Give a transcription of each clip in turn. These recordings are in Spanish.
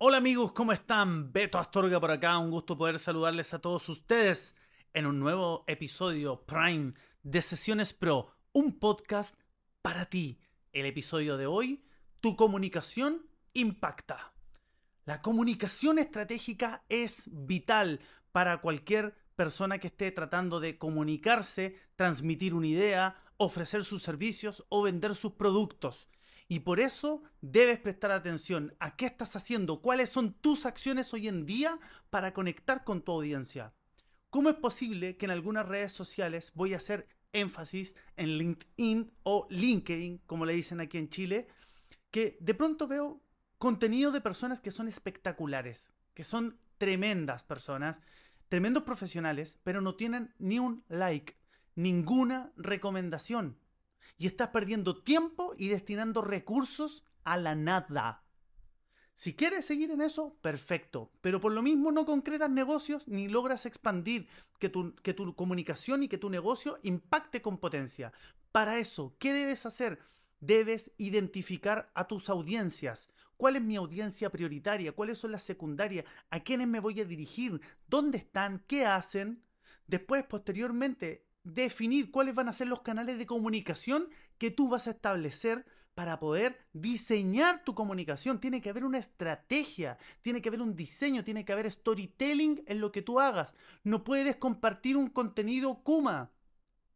Hola amigos, ¿cómo están? Beto Astorga por acá, un gusto poder saludarles a todos ustedes en un nuevo episodio Prime de Sesiones Pro, un podcast para ti. El episodio de hoy, tu comunicación impacta. La comunicación estratégica es vital para cualquier persona que esté tratando de comunicarse, transmitir una idea, ofrecer sus servicios o vender sus productos. Y por eso debes prestar atención a qué estás haciendo, cuáles son tus acciones hoy en día para conectar con tu audiencia. ¿Cómo es posible que en algunas redes sociales voy a hacer énfasis en LinkedIn o LinkedIn, como le dicen aquí en Chile, que de pronto veo contenido de personas que son espectaculares, que son tremendas personas, tremendos profesionales, pero no tienen ni un like, ninguna recomendación y estás perdiendo tiempo y destinando recursos a la nada. Si quieres seguir en eso, perfecto, pero por lo mismo no concretas negocios ni logras expandir que tu, que tu comunicación y que tu negocio impacte con potencia. Para eso, ¿qué debes hacer? Debes identificar a tus audiencias. ¿Cuál es mi audiencia prioritaria? ¿Cuáles son las secundarias? ¿A quiénes me voy a dirigir? ¿Dónde están? ¿Qué hacen? Después, posteriormente, definir cuáles van a ser los canales de comunicación que tú vas a establecer para poder diseñar tu comunicación. Tiene que haber una estrategia, tiene que haber un diseño, tiene que haber storytelling en lo que tú hagas. No puedes compartir un contenido Kuma.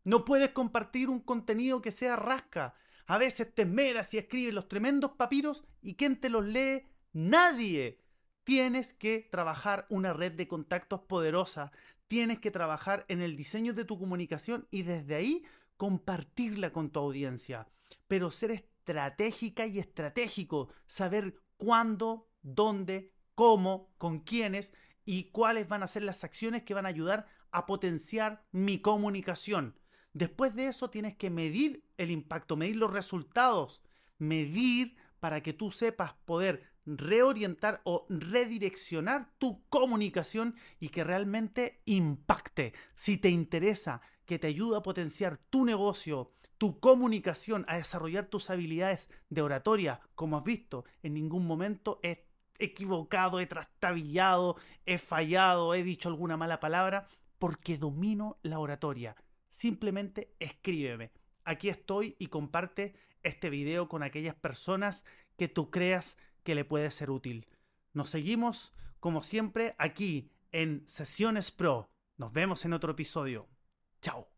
No puedes compartir un contenido que sea rasca. A veces te esmeras y escribes los tremendos papiros y ¿quién te los lee? Nadie. Tienes que trabajar una red de contactos poderosa tienes que trabajar en el diseño de tu comunicación y desde ahí compartirla con tu audiencia. Pero ser estratégica y estratégico, saber cuándo, dónde, cómo, con quiénes y cuáles van a ser las acciones que van a ayudar a potenciar mi comunicación. Después de eso tienes que medir el impacto, medir los resultados, medir para que tú sepas poder reorientar o redireccionar tu comunicación y que realmente impacte. Si te interesa, que te ayude a potenciar tu negocio, tu comunicación, a desarrollar tus habilidades de oratoria, como has visto, en ningún momento he equivocado, he trastabillado, he fallado, he dicho alguna mala palabra, porque domino la oratoria. Simplemente escríbeme. Aquí estoy y comparte este video con aquellas personas que tú creas que le puede ser útil. Nos seguimos, como siempre, aquí en Sesiones Pro. Nos vemos en otro episodio. Chao.